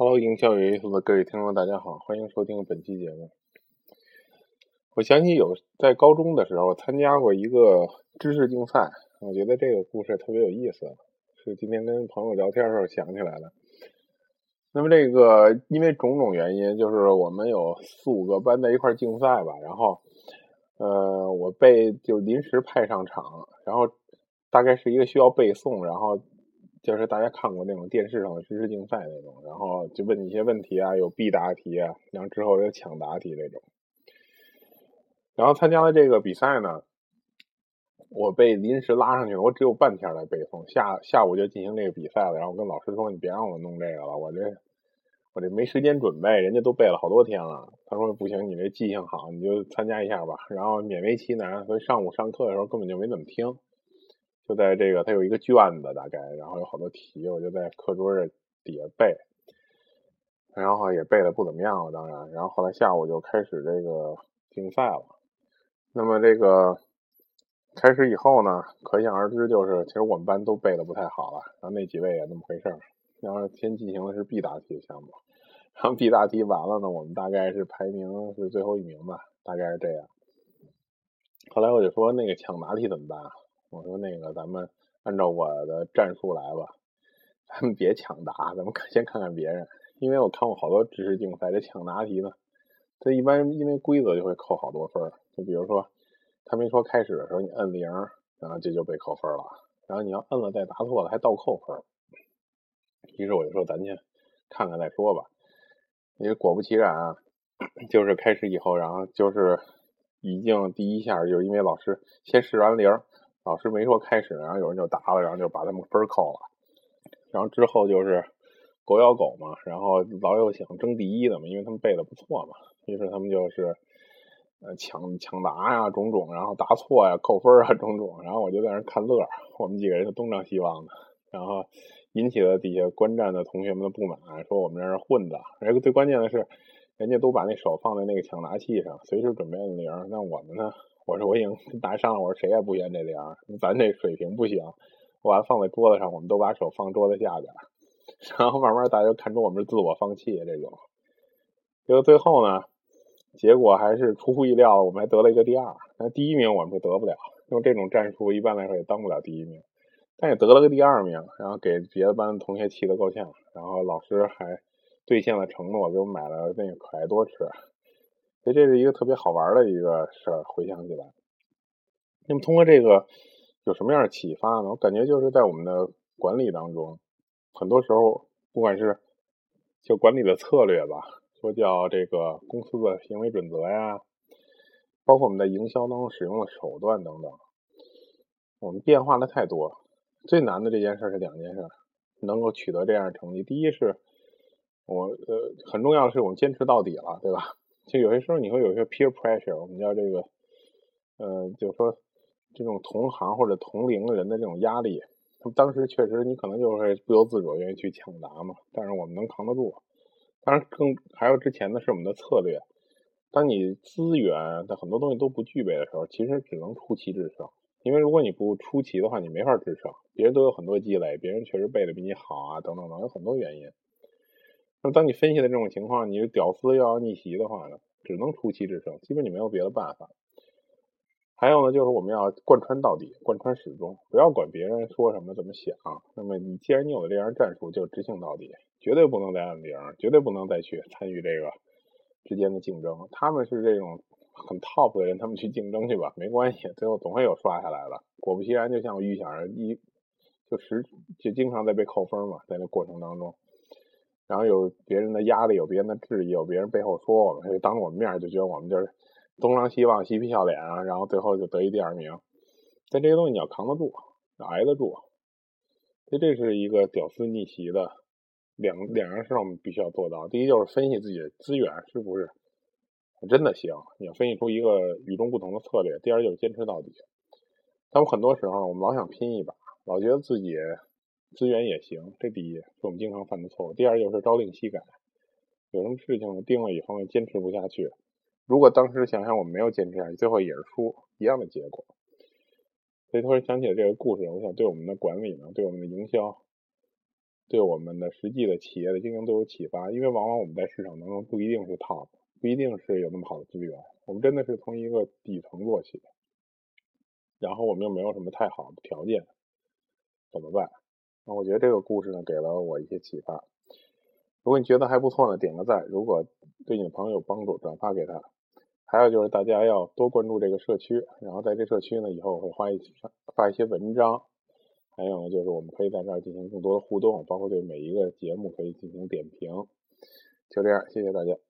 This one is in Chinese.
Hello，营销有意思的各位听众，大家好，欢迎收听本期节目。我想起有在高中的时候参加过一个知识竞赛，我觉得这个故事特别有意思，是今天跟朋友聊天的时候想起来的。那么这个因为种种原因，就是我们有四五个班在一块竞赛吧，然后呃，我被就临时派上场，然后大概是一个需要背诵，然后。就是大家看过那种电视上的知识竞赛那种，然后就问你一些问题啊，有必答题啊，然后之后有抢答题这种。然后参加了这个比赛呢，我被临时拉上去了，我只有半天来背诵，下下午就进行这个比赛了。然后我跟老师说：“你别让我弄这个了，我这我这没时间准备，人家都背了好多天了。”他说：“不行，你这记性好，你就参加一下吧。”然后勉为其难，所以上午上课的时候根本就没怎么听。就在这个，他有一个卷子，大概，然后有好多题，我就在课桌这底下背，然后也背的不怎么样了，当然，然后后来下午就开始这个竞赛了。那么这个开始以后呢，可想而知，就是其实我们班都背的不太好了，然后那几位也那么回事。然后先进行的是必答题项目，然后必答题完了呢，我们大概是排名是最后一名吧，大概是这样。后来我就说那个抢答题怎么办？我说那个，咱们按照我的战术来吧，咱们别抢答，咱们先看看别人。因为我看过好多知识竞赛，这抢答题呢，它一般因为规则就会扣好多分就比如说，他没说开始的时候你摁零，然后这就被扣分了。然后你要摁了再答错了，还倒扣分。于是我就说，咱先看看再说吧。因为果不其然啊，就是开始以后，然后就是已经第一下，就是因为老师先试完零。老师没说开始，然后有人就答了，然后就把他们分扣了。然后之后就是狗咬狗嘛，然后老有想争第一的嘛，因为他们背的不错嘛。于是他们就是呃抢抢答呀，种种，然后答错呀，扣分啊，种种。然后我就在那看乐，我们几个人就东张西望的，然后引起了底下观战的同学们的不满，说我们这是混的。而且最关键的是，人家都把那手放在那个抢答器上，随时准备按铃。那我们呢？我说我已经 答上了，我说谁也不嫌这零，咱这水平不行。我把放在桌子上，我们都把手放桌子下边，然后慢慢大家就看出我们是自我放弃这种。结果最后呢，结果还是出乎意料，我们还得了一个第二。那第一名我们是得不了，用这种战术一般来说也当不了第一名，但也得了个第二名，然后给别的班同学气得够呛。然后老师还兑现了承诺，给我买了那个可爱多吃。这是一个特别好玩的一个事儿，回想起来。那么通过这个有什么样的启发呢？我感觉就是在我们的管理当中，很多时候不管是就管理的策略吧，说叫这个公司的行为准则呀，包括我们在营销当中使用的手段等等，我们变化的太多。最难的这件事是两件事，能够取得这样的成绩。第一是，我呃很重要的是我们坚持到底了，对吧？就有些时候你会有一些 peer pressure，我们叫这个，呃，就是说这种同行或者同龄人的这种压力。当时确实你可能就会不由自主愿意去抢答嘛，但是我们能扛得住。当然更还有之前的是我们的策略。当你资源的很多东西都不具备的时候，其实只能出奇制胜。因为如果你不出奇的话，你没法制胜。别人都有很多积累，别人确实背的比你好啊，等等等，有很多原因。那，当你分析的这种情况，你是屌丝又要逆袭的话呢，只能出奇制胜，基本你没有别的办法。还有呢，就是我们要贯穿到底，贯穿始终，不要管别人说什么怎么想。那么，你既然你有了这样战术，就执行到底，绝对不能再按铃，绝对不能再去参与这个之间的竞争。他们是这种很 top 的人，他们去竞争去吧，没关系，最后总会有刷下来的。果不其然，就像我预想的，一就时就经常在被扣分嘛，在那过程当中。然后有别人的压力，有别人的质疑，有别人背后说我们，当着我们面就觉得我们就是东张西望、嬉皮笑脸啊，然后最后就得一第二名。但这些东西你要扛得住，要挨得住。所以这是一个屌丝逆袭的两两样事，我们必须要做到。第一就是分析自己的资源是不是真的行，你要分析出一个与众不同的策略。第二就是坚持到底。但我很多时候我们老想拼一把，老觉得自己。资源也行，这第一是我们经常犯的错误。第二就是朝令夕改，有什么事情定了以后坚持不下去。如果当时想想我们没有坚持下去，最后也是输一样的结果。所以突然想起了这个故事，我想对我们的管理呢，对我们的营销，对我们的实际的企业的经营都有启发。因为往往我们在市场当中不一定是 top，不一定是有那么好的资源，我们真的是从一个底层做起，然后我们又没有什么太好的条件，怎么办？我觉得这个故事呢，给了我一些启发。如果你觉得还不错呢，点个赞；如果对你的朋友有帮助，转发给他。还有就是大家要多关注这个社区，然后在这社区呢，以后我会发一发一些文章。还有呢，就是我们可以在这儿进行更多的互动，包括对每一个节目可以进行点评。就这样，谢谢大家。